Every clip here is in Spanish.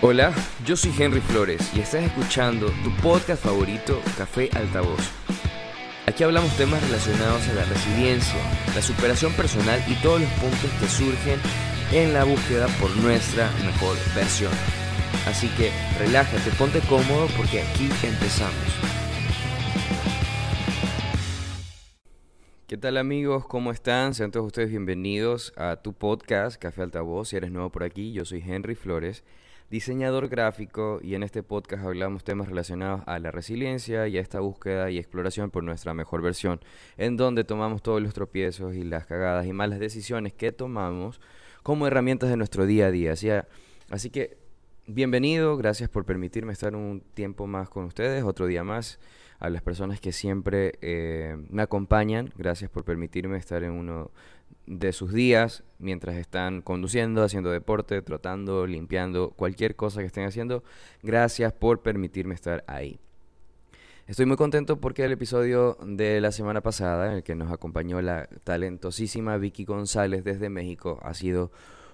Hola, yo soy Henry Flores y estás escuchando tu podcast favorito, Café Altavoz. Aquí hablamos temas relacionados a la resiliencia, la superación personal y todos los puntos que surgen en la búsqueda por nuestra mejor versión. Así que relájate, ponte cómodo porque aquí empezamos. ¿Qué tal amigos? ¿Cómo están? Sean todos ustedes bienvenidos a tu podcast Café Altavoz. Si eres nuevo por aquí, yo soy Henry Flores diseñador gráfico y en este podcast hablamos temas relacionados a la resiliencia y a esta búsqueda y exploración por nuestra mejor versión, en donde tomamos todos los tropiezos y las cagadas y malas decisiones que tomamos como herramientas de nuestro día a día. Así, que bienvenido, gracias por permitirme estar un tiempo más con ustedes, otro día más. A las personas que siempre eh, me acompañan, gracias por permitirme estar en uno de sus días mientras están conduciendo, haciendo deporte, trotando, limpiando, cualquier cosa que estén haciendo. Gracias por permitirme estar ahí. Estoy muy contento porque el episodio de la semana pasada, en el que nos acompañó la talentosísima Vicky González desde México, ha sido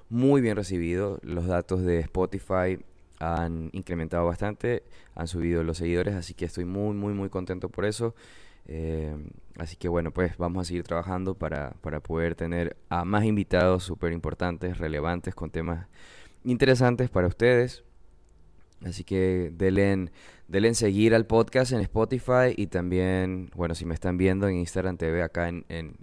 muy bien recibido. Los datos de Spotify han incrementado bastante, han subido los seguidores, así que estoy muy, muy, muy contento por eso. Eh, así que bueno, pues vamos a seguir trabajando para, para poder tener a más invitados súper importantes, relevantes, con temas interesantes para ustedes. Así que denle, denle seguir al podcast en Spotify y también, bueno, si me están viendo en Instagram TV acá en, en,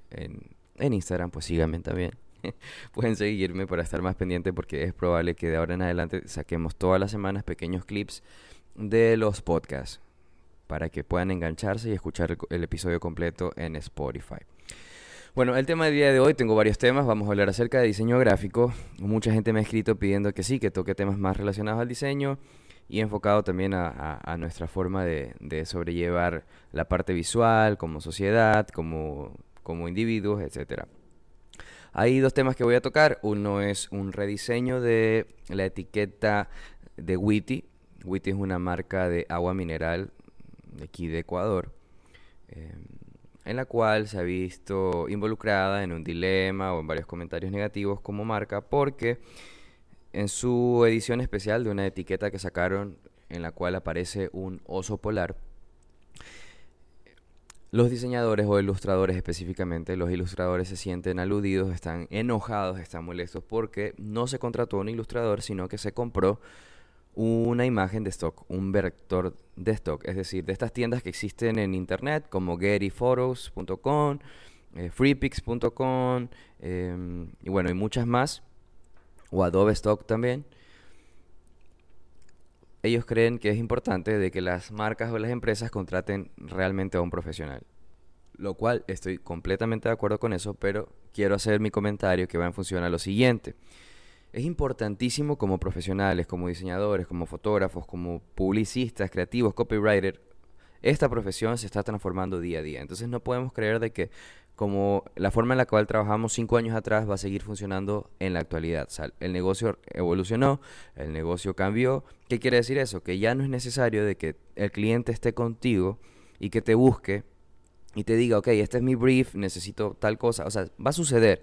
en, Instagram, pues síganme también. Pueden seguirme para estar más pendiente porque es probable que de ahora en adelante saquemos todas las semanas pequeños clips de los podcasts para que puedan engancharse y escuchar el, episodio completo en Spotify. Bueno, el tema del día de hoy, tengo varios temas, vamos a hablar acerca de diseño gráfico. Mucha gente me ha escrito pidiendo que sí, que toque temas más relacionados al diseño y enfocado también a, nuestra forma de, sobrellevar la parte visual como sociedad, como, como individuos, etc. Hay dos temas que voy a tocar. Uno es un rediseño de la etiqueta de Witty. Witty es una marca de agua mineral de aquí de Ecuador, em, en la cual se ha visto involucrada en un dilema o en varios comentarios negativos como marca, porque en su edición especial de una etiqueta que sacaron en la cual aparece un oso polar, los diseñadores o ilustradores específicamente, los ilustradores se sienten aludidos, están enojados, están molestos porque no se contrató un ilustrador, sino que se compró una imagen de stock, un vector de stock, es decir, de estas tiendas que existen en internet como gettyphotos.com, eh, freepix.com em, y bueno, muchas más, o Adobe Stock también. Ellos creen que es importante de que las marcas o las empresas contraten realmente a un profesional. Lo cual estoy completamente de acuerdo con eso, pero quiero hacer mi comentario que va en función a lo siguiente. Es importantísimo como profesionales, como diseñadores, como fotógrafos, como publicistas, creativos, copywriters. Esta profesión se está transformando día a día. Entonces no podemos creer de que como la forma en la cual trabajamos cinco años atrás va a seguir funcionando en la actualidad. el negocio evolucionó, el negocio cambió. ¿Qué quiere decir eso? Que ya no es necesario de que el cliente esté contigo y que te busque y te diga, ok, este es mi brief, necesito tal cosa. O sea, va a suceder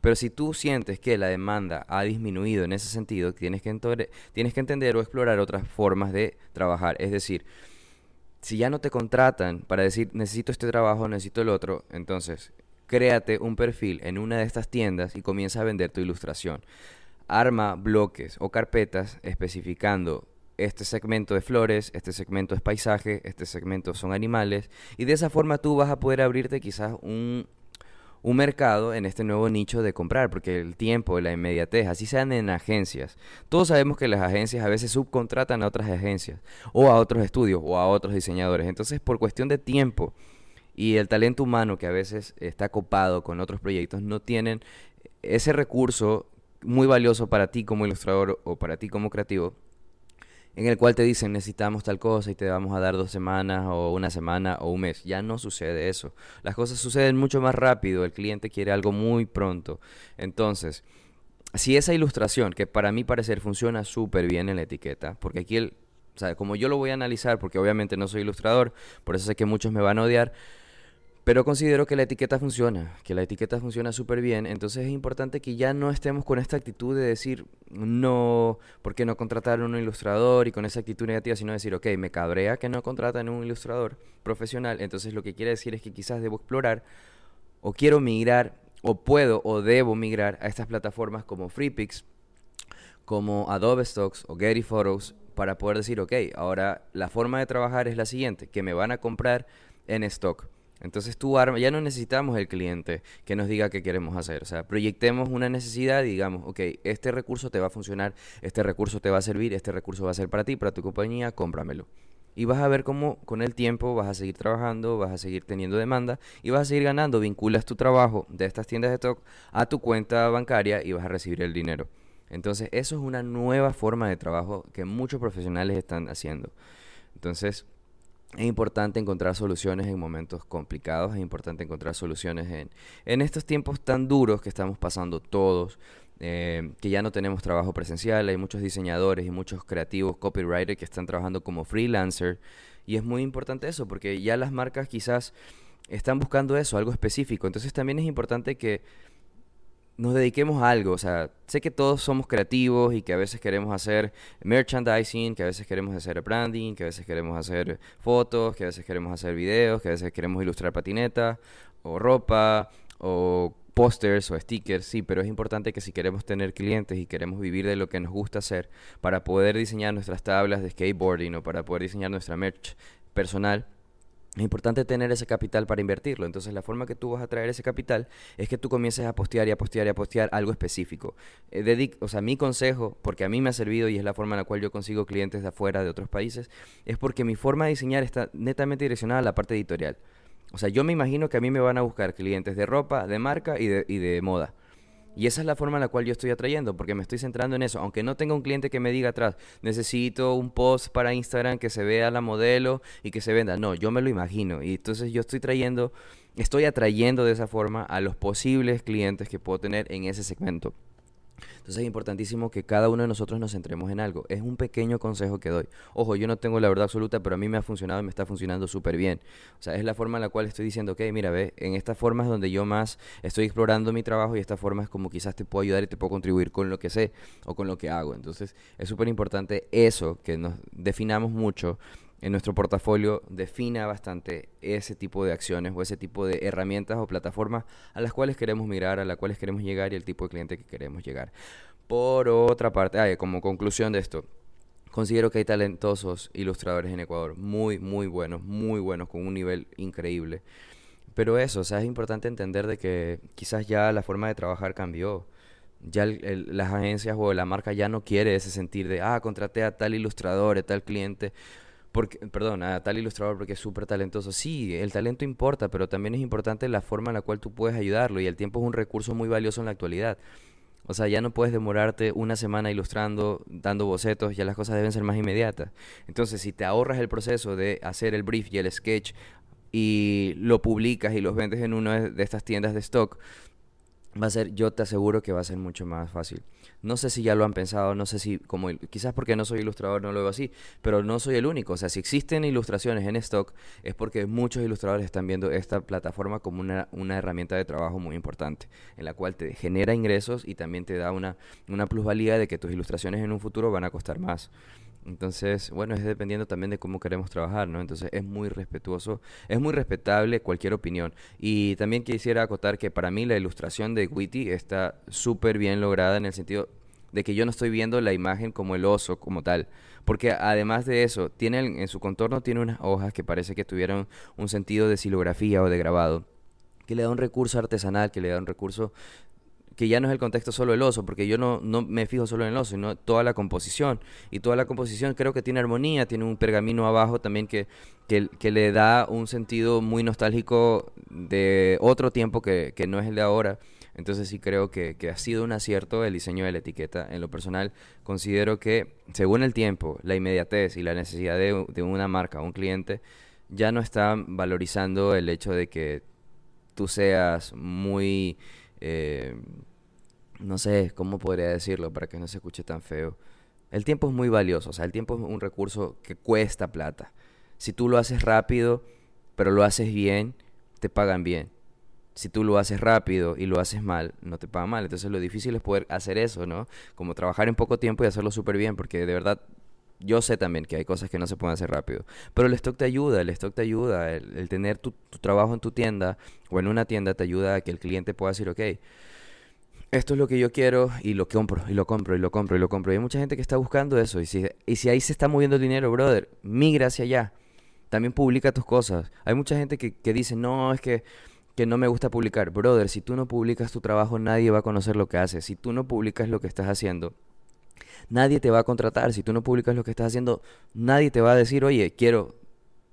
pero si tú sientes que la demanda ha disminuido en ese sentido, tienes que, tienes que entender o explorar otras formas de trabajar. Es decir, si ya no te contratan para decir necesito este trabajo, necesito el otro, entonces créate un perfil en una de estas tiendas y comienza a vender tu ilustración. Arma bloques o carpetas especificando este segmento de flores, este segmento es paisaje, este segmento son animales y de esa forma tú vas a poder abrirte quizás un un mercado en este nuevo nicho de comprar, porque el tiempo, la inmediatez, así sean en agencias. Todos sabemos que las agencias a veces subcontratan a otras agencias, o a otros estudios, o a otros diseñadores. Entonces, por cuestión de tiempo y el talento humano que a veces está copado con otros proyectos, no tienen ese recurso muy valioso para ti como ilustrador o para ti como creativo en el cual te dicen necesitamos tal cosa y te vamos a dar dos semanas o una semana o un mes. Ya no sucede eso. Las cosas suceden mucho más rápido. El cliente quiere algo muy pronto. Entonces, si esa ilustración, que para mí parecer funciona súper bien en la etiqueta, porque aquí el, o sea, como yo lo voy a analizar, porque obviamente no soy ilustrador, por eso sé que muchos me van a odiar, Pero considero que la etiqueta funciona, que la etiqueta funciona súper bien, entonces es importante que ya no estemos con esta actitud de decir, no, ¿por qué no contrataron un ilustrador? Y con esa actitud negativa, sino decir, ok, me cabrea que no contratan un ilustrador profesional, entonces lo que quiere decir es que quizás debo explorar o quiero migrar o puedo o debo migrar a estas plataformas como FreePix, como Adobe Stocks o Getty Photos para poder decir, ok, ahora la forma de trabajar es la siguiente, que me van a comprar en stock entonces tú ya no necesitamos el cliente que nos diga qué queremos hacer. O sea, proyectemos una necesidad y digamos, ok, este recurso te va a funcionar, este recurso te va a servir, este recurso va a ser para ti, para tu compañía, cómpramelo. Y vas a ver cómo con el tiempo vas a seguir trabajando, vas a seguir teniendo demanda y vas a seguir ganando. Vinculas tu trabajo de estas tiendas de stock a tu cuenta bancaria y vas a recibir el dinero. Entonces, eso es una nueva forma de trabajo que muchos profesionales están haciendo. Entonces, es importante encontrar soluciones en momentos complicados, es importante encontrar soluciones en, en estos tiempos tan duros que estamos pasando todos, eh, que ya no tenemos trabajo presencial, hay muchos diseñadores y muchos creativos, copywriters que están trabajando como freelancer. Y es muy importante eso porque ya las marcas quizás están buscando eso, algo específico, entonces también es importante que nos dediquemos a algo. O sea, sé que todos somos creativos y que a veces queremos hacer merchandising, que a veces queremos hacer branding, que a veces queremos hacer fotos, que a veces queremos hacer videos, que a veces queremos ilustrar patinetas o ropa o pósters o stickers, sí, pero es importante que si queremos tener clientes y queremos vivir de lo que nos gusta hacer, para poder diseñar nuestras tablas de skateboarding o para poder diseñar nuestra merch personal, es importante tener ese capital para invertirlo. Entonces, la forma que tú vas a traer ese capital es que tú comiences a postear y a postear y a postear algo específico. Eh, o sea, mi consejo, porque a mí me ha servido y es la forma en la cual yo consigo clientes de afuera, de otros países, es porque mi forma de diseñar está netamente direccionada a la parte editorial. O sea, yo me imagino que a mí me van a buscar clientes de ropa, de marca y de, y de moda. Y esa es la forma en la cual yo estoy atrayendo, porque me estoy centrando en eso. Aunque no tenga un cliente que me diga atrás, necesito un post para Instagram que se vea la modelo y que se venda. No, yo me lo imagino. Y entonces yo estoy trayendo, estoy atrayendo de esa forma a los posibles clientes que puedo tener en ese segmento. Entonces es importantísimo que cada uno de nosotros nos centremos en algo. Es un pequeño consejo que doy. Ojo, yo no tengo la verdad absoluta, pero a mí me ha funcionado y me está funcionando súper bien. O sea, es la forma en la cual estoy diciendo, ok, mira, ve, en esta forma es donde yo más estoy explorando mi trabajo y esta forma es como quizás te puedo ayudar y te puedo contribuir con lo que sé o con lo que hago. Entonces es súper importante eso, que nos definamos mucho en nuestro portafolio defina bastante ese tipo de acciones o ese tipo de herramientas o plataformas a las cuales queremos mirar, a las cuales queremos llegar y el tipo de cliente que queremos llegar. Por otra parte, como conclusión de esto, considero que hay talentosos ilustradores en Ecuador, muy, muy buenos, muy buenos, con un nivel increíble. Pero eso, o sea, es importante entender de que quizás ya la forma de trabajar cambió. Ya las agencias o la marca ya no quiere ese sentir de, ah, contraté a tal ilustrador, a tal cliente porque, perdón, a tal ilustrador porque es súper talentoso. Sí, el talento importa, pero también es importante la forma en la cual tú puedes ayudarlo y el tiempo es un recurso muy valioso en la actualidad. O sea, ya no puedes demorarte una semana ilustrando, dando bocetos, ya las cosas deben ser más inmediatas. Entonces, si te ahorras el proceso de hacer el brief y el sketch y lo publicas y los vendes en una de estas tiendas de stock, va a ser, yo te aseguro que va a ser mucho más fácil. No sé si ya lo han pensado, no sé si, como quizás porque no soy ilustrador no lo veo así, pero no soy el único. O sea, si existen ilustraciones en stock es porque muchos ilustradores están viendo esta plataforma como una, una herramienta de trabajo muy importante, en la cual te genera ingresos y también te da una, una plusvalía de que tus ilustraciones en un futuro van a costar más. Entonces, bueno, es dependiendo también de cómo queremos trabajar, ¿no? Entonces es muy respetuoso, es muy respetable cualquier opinión. Y también quisiera acotar que para mí la ilustración de Witty está súper bien lograda en el sentido de que yo no estoy viendo la imagen como el oso, como tal. Porque además de eso, tiene en su contorno tiene unas hojas que parece que tuvieron un sentido de silografía o de grabado que le da un recurso artesanal, que le da un recurso que ya no es el contexto solo el oso, porque yo no, no me fijo solo en el oso, sino toda la composición. Y toda la composición creo que tiene armonía, tiene un pergamino abajo también que, que, le da un sentido muy nostálgico de otro tiempo que, que no es el de ahora. Entonces sí creo que, que, ha sido un acierto el diseño de la etiqueta. En lo personal, considero que según el tiempo, la inmediatez y la necesidad de, de una marca, un cliente, ya no está valorizando el hecho de que tú seas muy eh, no sé cómo podría decirlo para que no se escuche tan feo. El tiempo es muy valioso, o sea, el tiempo es un recurso que cuesta plata. Si tú lo haces rápido, pero lo haces bien, te pagan bien. Si tú lo haces rápido y lo haces mal, no te pagan mal. Entonces lo difícil es poder hacer eso, ¿no? Como trabajar en poco tiempo y hacerlo súper bien, porque de verdad yo sé también que hay cosas que no se pueden hacer rápido. Pero el stock te ayuda, el stock te ayuda. El, tener tu, tu, trabajo en tu tienda o en una tienda te ayuda a que el cliente pueda decir, ok, esto es lo que yo quiero y lo compro, y lo compro, y lo compro, y lo compro. Y hay mucha gente que está buscando eso. Y si, y si ahí se está moviendo el dinero, brother, migra hacia allá. También publica tus cosas. Hay mucha gente que, que dice, no, es que, que no me gusta publicar. Brother, si tú no publicas tu trabajo, nadie va a conocer lo que haces. Si tú no publicas lo que estás haciendo, nadie te va a contratar. Si tú no publicas lo que estás haciendo, nadie te va a decir, oye, quiero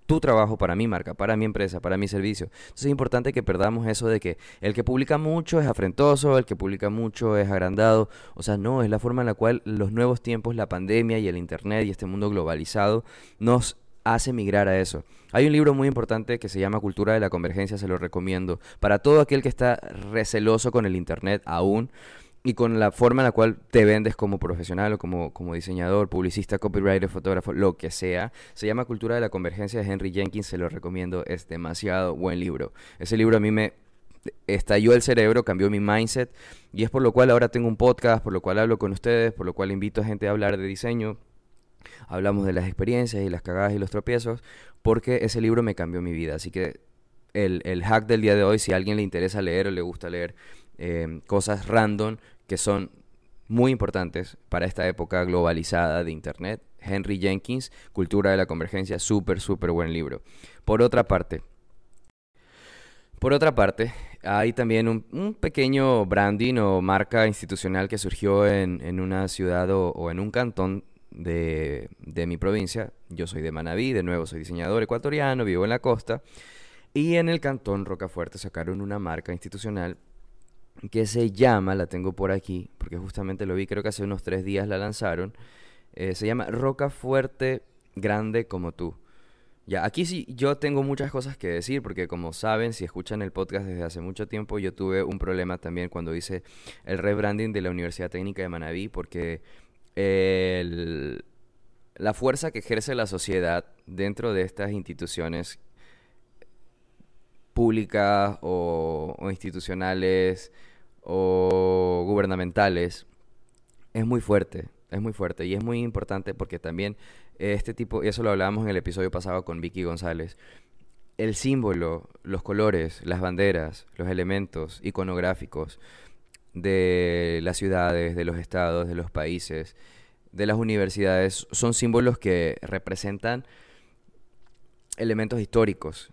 tu trabajo para mi marca, para mi empresa, para mi servicio. Entonces es importante que perdamos eso de que el que publica mucho es afrentoso, el que publica mucho es agrandado. O sea, no, es la forma en la cual los nuevos tiempos, la pandemia y el Internet y este mundo globalizado nos hace migrar a eso. Hay un libro muy importante que se llama Cultura de la Convergencia, se lo recomiendo. Para todo aquel que está receloso con el Internet aún y con la forma en la cual te vendes como profesional o como, como diseñador, publicista, copywriter, fotógrafo, lo que sea. Se llama Cultura de la Convergencia de Henry Jenkins, se lo recomiendo, es demasiado buen libro. Ese libro a mí me estalló el cerebro, cambió mi mindset y es por lo cual ahora tengo un podcast, por lo cual hablo con ustedes, por lo cual invito a gente a hablar de diseño. Hablamos de las experiencias y las cagadas y los tropiezos, porque ese libro me cambió mi vida. Así que el, el hack del día de hoy, si a alguien le interesa leer o le gusta leer eh, cosas random, que son muy importantes para esta época globalizada de Internet. Henry Jenkins, Cultura de la Convergencia, súper, súper buen libro. Por otra parte, por otra parte, hay también un, pequeño branding o marca institucional que surgió en, una ciudad o, en un cantón de, de, mi provincia. Yo soy de Manabí, de nuevo soy diseñador ecuatoriano, vivo en la costa. Y en el cantón Rocafuerte sacaron una marca institucional que se llama, la tengo por aquí, porque justamente lo vi, creo que hace unos tres días la lanzaron, eh, se llama Roca Fuerte Grande como tú. Ya, aquí sí yo tengo muchas cosas que decir, porque como saben, si escuchan el podcast desde hace mucho tiempo, yo tuve un problema también cuando hice el rebranding de la Universidad Técnica de Manabí, porque la fuerza que ejerce la sociedad dentro de estas instituciones públicas o, institucionales o gubernamentales es muy fuerte, es muy fuerte y es muy importante porque también este tipo, y eso lo hablábamos en el episodio pasado con Vicky González, el símbolo, los colores, las banderas, los elementos iconográficos de las ciudades, de los estados, de los países, de las universidades, son símbolos que representan elementos históricos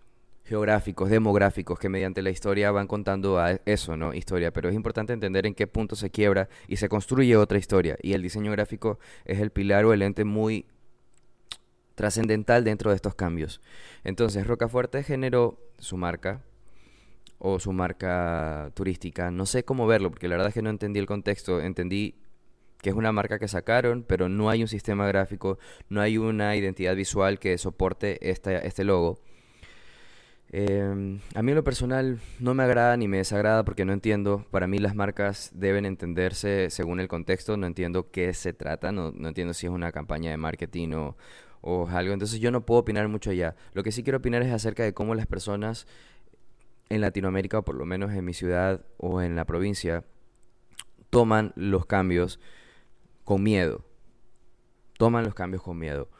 geográficos, demográficos, que mediante la historia van contando a eso, ¿no? Historia, pero es importante entender en qué punto se quiebra y se construye otra historia. Y el diseño gráfico es el pilar o el ente muy trascendental dentro de estos cambios. Entonces, Rocafuerte generó su marca o su marca turística. No sé cómo verlo, porque la verdad es que no entendí el contexto. Entendí que es una marca que sacaron, pero no hay un sistema gráfico, no hay una identidad visual que soporte este logo. Em, a mí en lo personal no me agrada ni me desagrada porque no entiendo. Para mí las marcas deben entenderse según el contexto. No entiendo qué se trata. No, entiendo si es una campaña de marketing o, o, algo. Entonces yo no puedo opinar mucho allá. Lo que sí quiero opinar es acerca de cómo las personas en Latinoamérica, o por lo menos en mi ciudad o en la provincia, toman los cambios con miedo. Toman los cambios con miedo.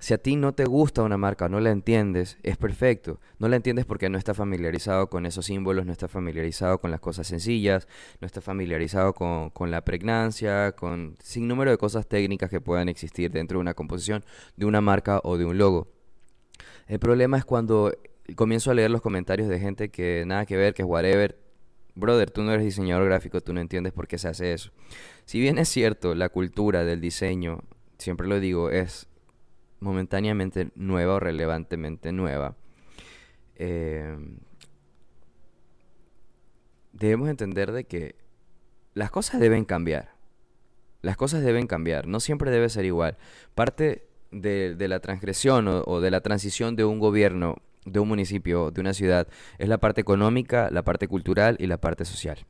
Si a ti no te gusta una marca, no la entiendes, es perfecto. No la entiendes porque no está familiarizado con esos símbolos, no está familiarizado con las cosas sencillas, no está familiarizado con, con la pregnancia, con sin número de cosas técnicas que puedan existir dentro de una composición de una marca o de un logo. El problema es cuando comienzo a leer los comentarios de gente que nada que ver, que es whatever. Brother, tú no eres diseñador gráfico, tú no entiendes por qué se hace eso. Si bien es cierto, la cultura del diseño, siempre lo digo, es momentáneamente nueva o relevantemente nueva, eh, debemos entender de que las cosas deben cambiar. Las cosas deben cambiar, no siempre debe ser igual. Parte de, la transgresión o, o, de la transición de un gobierno, de un municipio, de una ciudad, es la parte económica, la parte cultural y la parte social.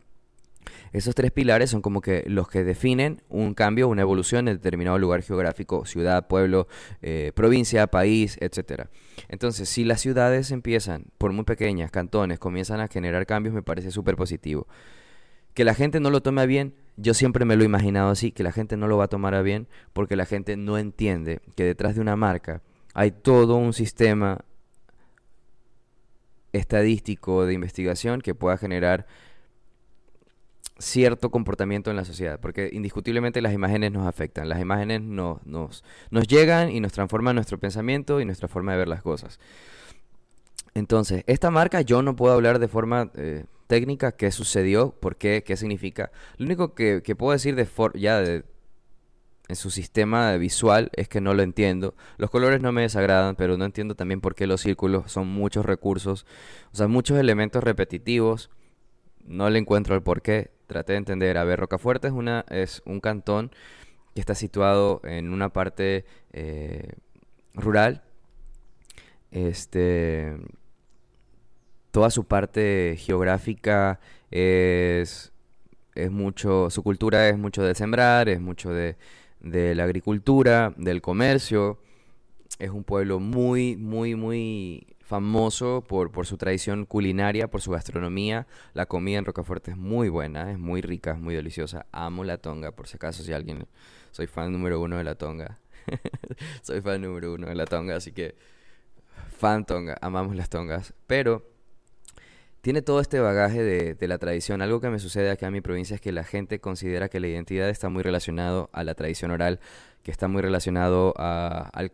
Esos tres pilares son como que los que definen un cambio, una evolución en determinado lugar geográfico, ciudad, pueblo, eh, provincia, país, etc. Entonces, si las ciudades empiezan, por muy pequeñas, cantones, comienzan a generar cambios, me parece súper positivo. Que la gente no lo tome bien, yo siempre me lo he imaginado así, que la gente no lo va a tomar a bien porque la gente no entiende que detrás de una marca hay todo un sistema estadístico de investigación que pueda generar cierto comportamiento en la sociedad, porque indiscutiblemente las imágenes nos afectan, las imágenes nos, nos, llegan y nos transforman nuestro pensamiento y nuestra forma de ver las cosas. Entonces, esta marca yo no puedo hablar de forma eh, técnica qué sucedió, por qué, qué significa. Lo único que, puedo decir de ya de, en su sistema visual es que no lo entiendo. Los colores no me desagradan, pero no entiendo también por qué los círculos son muchos recursos, o sea, muchos elementos repetitivos. No le encuentro el porqué traté de entender. A ver, Rocafuerte es, una, es un cantón que está situado en una parte eh, rural. Este, toda su parte geográfica es, es mucho, su cultura es mucho de sembrar, es mucho de, de la agricultura, del comercio. Es un pueblo muy, muy, muy famoso por, su tradición culinaria, por su gastronomía. La comida en Rocafuerte es muy buena, es muy rica, es muy deliciosa. Amo la tonga, por si acaso, si alguien... Soy fan número uno de la tonga. soy fan número uno de la tonga, así que... Fan tonga, amamos las tongas. Pero tiene todo este bagaje de, la tradición. Algo que me sucede acá en mi provincia es que la gente considera que la identidad está muy relacionado a la tradición oral, que está muy relacionado al,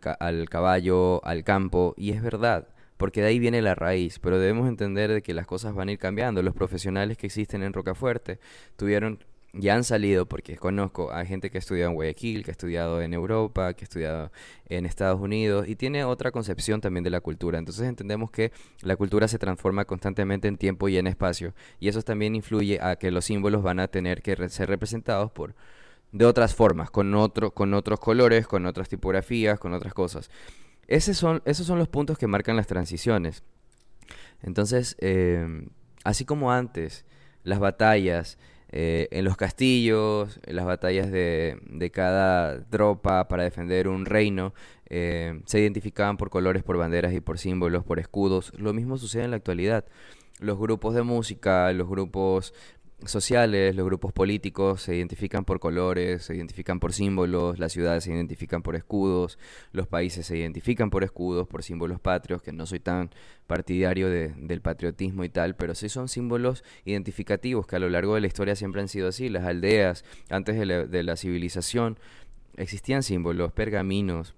caballo, al campo, y es verdad porque de ahí viene la raíz, pero debemos entender de que las cosas van a ir cambiando. Los profesionales que existen en Rocafuerte tuvieron ya han salido, porque conozco a gente que ha estudiado en Guayaquil, que ha estudiado en Europa, que ha estudiado en Estados Unidos y tiene otra concepción también de la cultura. Entonces entendemos que la cultura se transforma constantemente en tiempo y en espacio y eso también influye a que los símbolos van a tener que ser representados por de otras formas, con, otro, con otros colores, con otras tipografías, con otras cosas son, esos son los puntos que marcan las transiciones. Entonces, em, así como antes, las batallas eh, en los castillos, las batallas de, de, cada tropa para defender un reino, eh, se identificaban por colores, por banderas y por símbolos, por escudos. Lo mismo sucede en la actualidad. Los grupos de música, los grupos sociales, los grupos políticos se identifican por colores, se identifican por símbolos, las ciudades se identifican por escudos, los países se identifican por escudos, por símbolos patrios, que no soy tan partidario del patriotismo y tal, pero sí son símbolos identificativos que a lo largo de la historia siempre han sido así. Las aldeas, antes de la, civilización, existían símbolos, pergaminos,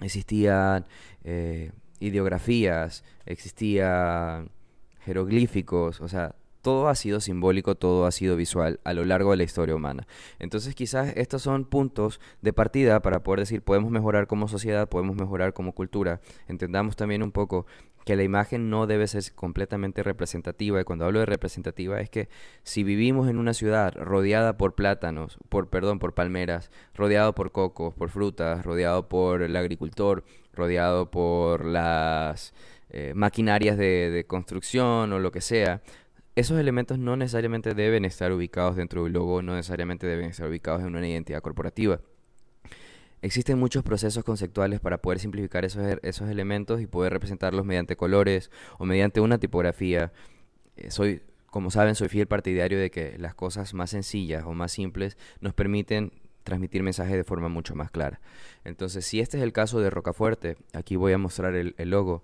existían eh, ideografías, existían jeroglíficos, o sea, todo ha sido simbólico, todo ha sido visual a lo largo de la historia humana. Entonces quizás estos son puntos de partida para poder decir podemos mejorar como sociedad, podemos mejorar como cultura. Entendamos también un poco que la imagen no debe ser completamente representativa y cuando hablo de representativa es que si vivimos en una ciudad rodeada por plátanos, por perdón, por palmeras, rodeado por cocos, por frutas, rodeado por el agricultor, rodeado por las eh, maquinarias de construcción o lo que sea, esos elementos no necesariamente deben estar ubicados dentro del logo, no necesariamente deben estar ubicados en una identidad corporativa. Existen muchos procesos conceptuales para poder simplificar esos, er, esos elementos y poder representarlos mediante colores o mediante una tipografía. Eh, soy, como saben, soy fiel partidario de que las cosas más sencillas o más simples nos permiten transmitir mensajes de forma mucho más clara. Entonces, si este es el caso de Rocafuerte, aquí voy a mostrar el, logo,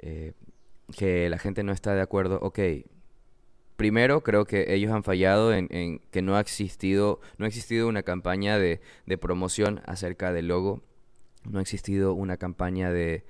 eh, que la gente no está de acuerdo, ok, primero creo que ellos han fallado en, que no ha existido, no ha existido una campaña de, promoción acerca del logo, no ha existido una campaña de,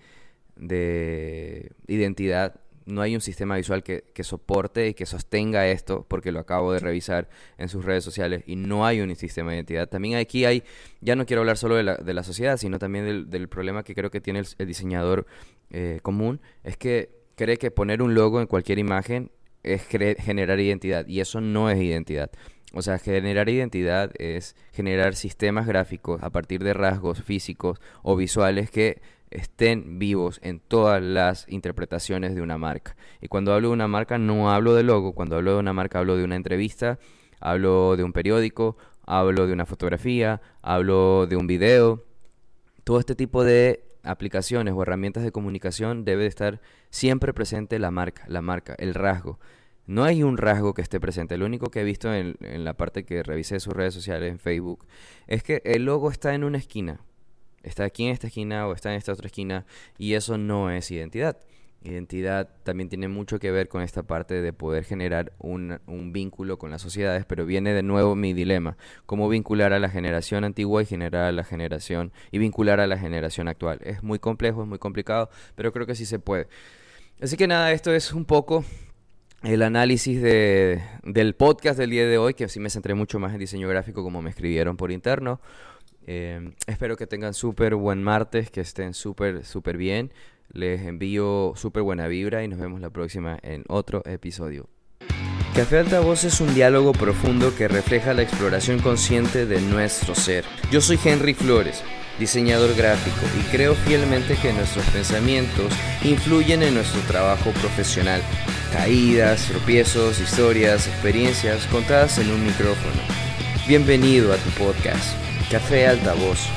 identidad, no hay un sistema visual que, soporte y que sostenga esto, porque lo acabo de revisar en sus redes sociales y no hay un sistema de identidad. También aquí hay, ya no quiero hablar solo de la, sociedad, sino también del, problema que creo que tiene el, diseñador eh, común, es que cree que poner un logo en cualquier imagen es generar identidad y eso no es identidad. O sea, generar identidad es generar sistemas gráficos a partir de rasgos físicos o visuales que estén vivos en todas las interpretaciones de una marca. Y cuando hablo de una marca no hablo de logo, cuando hablo de una marca hablo de una entrevista hablo de un periódico, hablo de una fotografía, hablo de un video. Todo este tipo de aplicaciones o herramientas de comunicación debe estar siempre presente la marca, la marca, el rasgo. No hay un rasgo que esté presente. Lo único que he visto en, la parte que revisé sus redes sociales en Facebook es que el logo está en una esquina. Está aquí en esta esquina o está en esta otra esquina y eso no es identidad. Identidad también tiene mucho que ver con esta parte de poder generar un, un, vínculo con las sociedades, pero viene de nuevo mi dilema, cómo vincular a la generación antigua y generar a la generación y vincular a la generación actual. Es muy complejo, es muy complicado, pero creo que sí se puede. Así que nada, esto es un poco el análisis de, del podcast del día de hoy, que así me centré mucho más en diseño gráfico como me escribieron por interno. Eh, espero que tengan súper buen martes, que estén súper, súper bien. Les envío súper buena vibra y nos vemos la próxima en otro episodio. Café Altavoz es un diálogo profundo que refleja la exploración consciente de nuestro ser. Yo soy Henry Flores, diseñador gráfico, y creo fielmente que nuestros pensamientos influyen en nuestro trabajo profesional. Caídas, tropiezos, historias, experiencias contadas en un micrófono. Bienvenido a tu podcast, Café Altavoz